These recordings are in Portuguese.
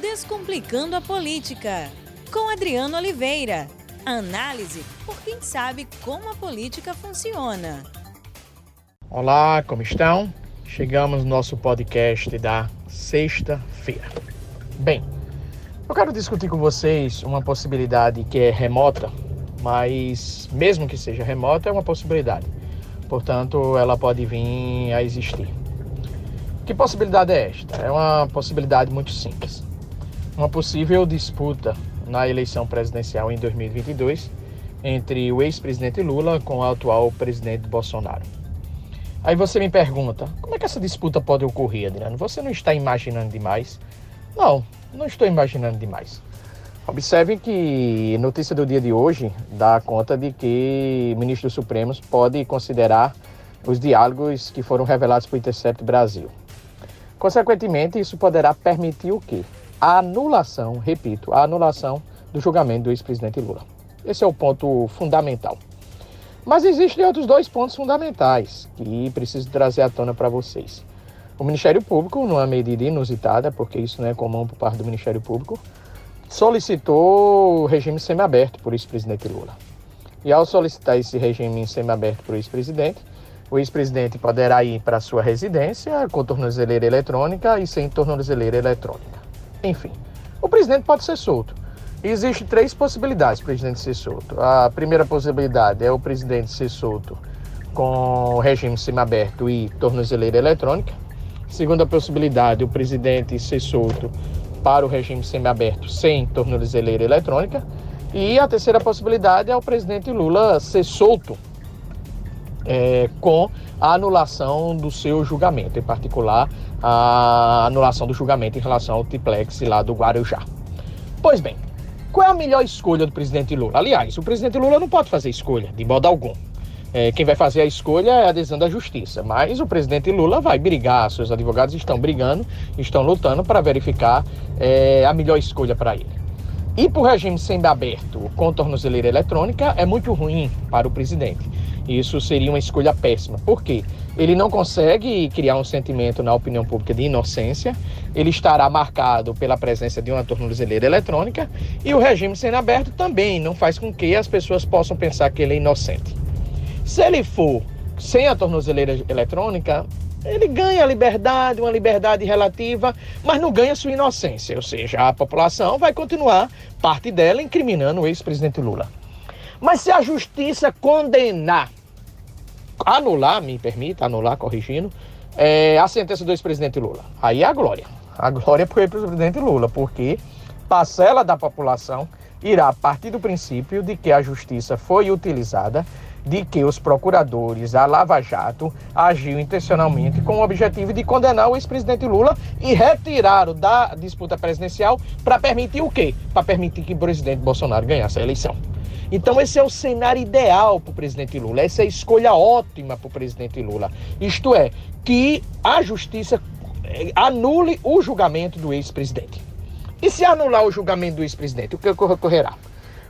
Descomplicando a Política, com Adriano Oliveira. Análise por quem sabe como a política funciona. Olá, como estão? Chegamos no nosso podcast da sexta-feira. Bem, eu quero discutir com vocês uma possibilidade que é remota, mas mesmo que seja remota, é uma possibilidade. Portanto, ela pode vir a existir. Que possibilidade é esta? É uma possibilidade muito simples. Uma possível disputa na eleição presidencial em 2022 entre o ex-presidente Lula com o atual presidente Bolsonaro. Aí você me pergunta, como é que essa disputa pode ocorrer, Adriano? Você não está imaginando demais? Não, não estou imaginando demais. Observe que notícia do dia de hoje dá conta de que o ministro do Supremo pode considerar os diálogos que foram revelados por Intercept Brasil. Consequentemente, isso poderá permitir o quê? A anulação, repito, a anulação do julgamento do ex-presidente Lula. Esse é o ponto fundamental. Mas existem outros dois pontos fundamentais que preciso trazer à tona para vocês. O Ministério Público, numa medida inusitada, porque isso não é comum por parte do Ministério Público, solicitou o regime semiaberto por ex-presidente Lula. E ao solicitar esse regime semiaberto por ex-presidente, o ex-presidente poderá ir para sua residência com tornozeleira eletrônica e sem tornozeleira eletrônica. Enfim, o presidente pode ser solto. Existem três possibilidades para o presidente ser solto. A primeira possibilidade é o presidente ser solto com regime semiaberto e tornozeleira eletrônica. Segunda possibilidade, o presidente ser solto para o regime semiaberto sem tornozeleira eletrônica. E a terceira possibilidade é o presidente Lula ser solto é, com a anulação do seu julgamento, em particular a anulação do julgamento em relação ao triplex lá do Guarujá. Pois bem, qual é a melhor escolha do presidente Lula? Aliás, o presidente Lula não pode fazer escolha, de modo algum. É, quem vai fazer a escolha é a decisão da justiça, mas o presidente Lula vai brigar, seus advogados estão brigando, estão lutando para verificar é, a melhor escolha para ele. Ir para o regime semi-aberto com tornozeleira eletrônica é muito ruim para o presidente. Isso seria uma escolha péssima. Por quê? Ele não consegue criar um sentimento na opinião pública de inocência, ele estará marcado pela presença de uma tornozeleira eletrônica e o regime sendo aberto também não faz com que as pessoas possam pensar que ele é inocente. Se ele for sem a tornozeleira eletrônica, ele ganha liberdade, uma liberdade relativa, mas não ganha sua inocência. Ou seja, a população vai continuar, parte dela, incriminando o ex-presidente Lula. Mas se a justiça condenar anular, me permita, anular, corrigindo, é, a sentença do ex-presidente Lula. Aí é a glória. A glória para o ex-presidente Lula, porque parcela da população irá partir do princípio de que a justiça foi utilizada, de que os procuradores, a Lava Jato, agiu intencionalmente com o objetivo de condenar o ex-presidente Lula e retiraram da disputa presidencial para permitir o quê? Para permitir que o presidente Bolsonaro ganhasse a eleição. Então, esse é o cenário ideal para o presidente Lula, essa é a escolha ótima para o presidente Lula. Isto é, que a justiça eh, anule o julgamento do ex-presidente. E se anular o julgamento do ex-presidente, o que ocorrerá?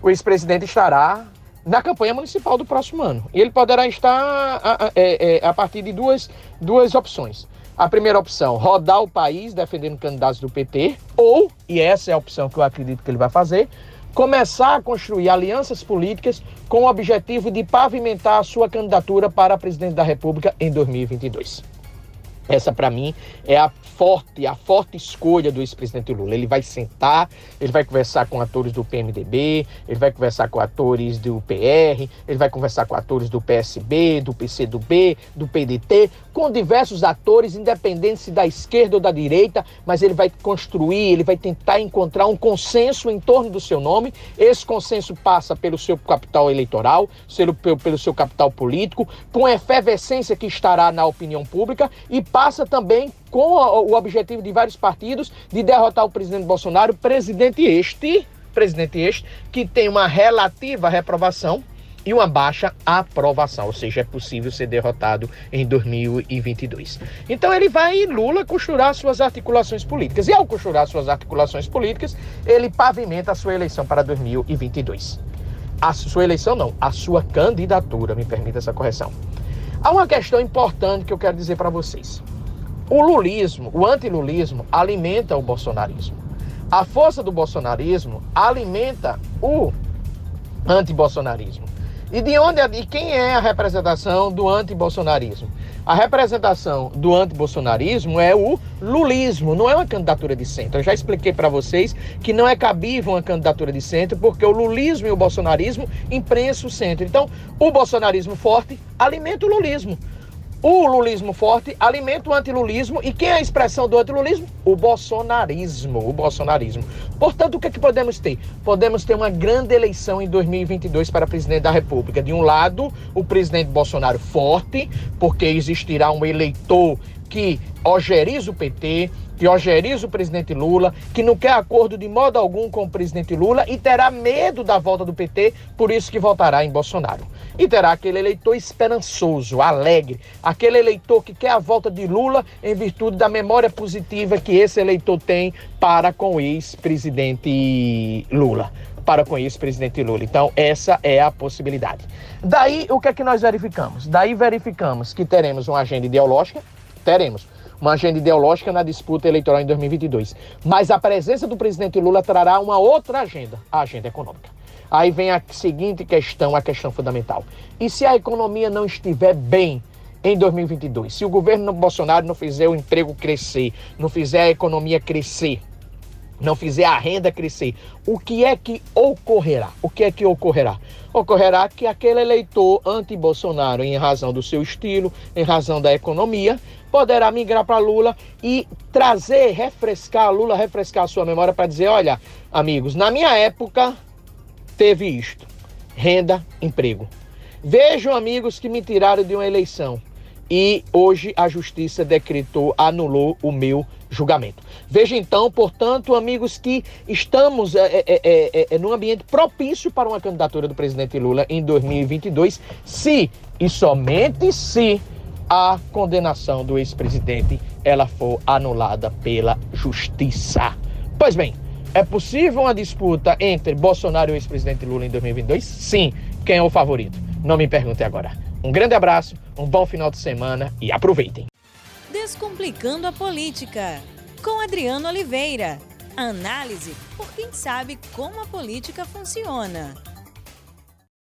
O ex-presidente estará na campanha municipal do próximo ano. E ele poderá estar a, a, é, é, a, partir de duas, duas opções. A primeira opção, rodar o país defendendo candidatos do PT, ou, e essa é a opção que eu acredito que ele vai fazer, começar a construir alianças políticas com o objetivo de pavimentar a sua candidatura para presidente da República em 2022. Essa, para mim, é a forte, a forte escolha do ex-presidente Lula. Ele vai sentar, ele vai conversar com atores do PMDB, ele vai conversar com atores do PR, ele vai conversar com atores do PSB, do PCdoB, do PDT, com diversos atores, independente da esquerda ou da direita, mas ele vai construir, ele vai tentar encontrar um consenso em torno do seu nome. Esse consenso passa pelo seu capital eleitoral, pelo, pelo seu capital político, com a efervescência que estará na opinião pública e passa também com o objetivo de vários partidos de derrotar o presidente Bolsonaro, presidente este, presidente este, que tem uma relativa reprovação e uma baixa aprovação, ou seja, é possível ser derrotado em 2022. Então ele vai, Lula, costurar suas articulações políticas. E ao costurar suas articulações políticas, ele pavimenta a sua eleição para 2022. A sua eleição não, a sua candidatura, me permita essa correção. Há uma questão importante que eu quero dizer para vocês. O lulismo, o antilulismo, alimenta o bolsonarismo. A força do bolsonarismo alimenta o antibolsonarismo. E de onde e quem é a representação do antibolsonarismo? A representação do antibolsonarismo é o lulismo, não é uma candidatura de centro. Eu já expliquei para vocês que não é cabível uma candidatura de centro, porque o lulismo e o bolsonarismo imprensam o centro. Então, o bolsonarismo forte alimenta o lulismo. O lulismo forte alimenta o antilulismo. E quem é a expressão do antilulismo? O bolsonarismo. O bolsonarismo. Portanto, o que, é que podemos ter? Podemos ter uma grande eleição em 2022 para presidente da República. De um lado, o presidente Bolsonaro forte, porque existirá um eleitor que ojeriza o PT, que ojeriza o presidente Lula, que não quer acordo de modo algum com o presidente Lula e terá medo da volta do PT, por isso que votará em Bolsonaro. E terá aquele eleitor esperançoso, alegre, aquele eleitor que quer a volta de Lula em virtude da memória positiva que esse eleitor tem para com o ex-presidente Lula para com isso, presidente Lula. Então, essa é a possibilidade. Daí, o que é que nós verificamos? Daí verificamos que teremos uma agenda ideológica, teremos uma agenda ideológica na disputa eleitoral em 2022. Mas a presença do presidente Lula trará uma outra agenda, a agenda econômica. Aí vem a seguinte questão, a questão fundamental. E se a economia não estiver bem em 2022? Se o governo Bolsonaro não fizer o emprego crescer, não fizer a economia crescer, não fizer a renda crescer, o que é que ocorrerá? O que é que ocorrerá? Ocorrerá que aquele eleitor anti-Bolsonaro, em razão do seu estilo, em razão da economia, poderá migrar para Lula e trazer, refrescar Lula, refrescar a sua memória para dizer, olha, amigos, na minha época teve isto: renda, emprego. Vejam amigos que me tiraram de uma eleição e hoje a justiça decretou, anulou o meu julgamento. Veja então, portanto, amigos, que estamos é, é, é, num ambiente propício para uma candidatura do presidente Lula em 2022, se e somente se a condenação do ex-presidente ela for anulada pela justiça. Pois bem, é possível uma disputa entre Bolsonaro e o ex-presidente Lula em 2022? Sim. Quem é o favorito? Não me pergunte agora. Um grande abraço, um bom final de semana e aproveitem. Descomplicando a política com Adriano Oliveira. Análise por quem sabe como a política funciona.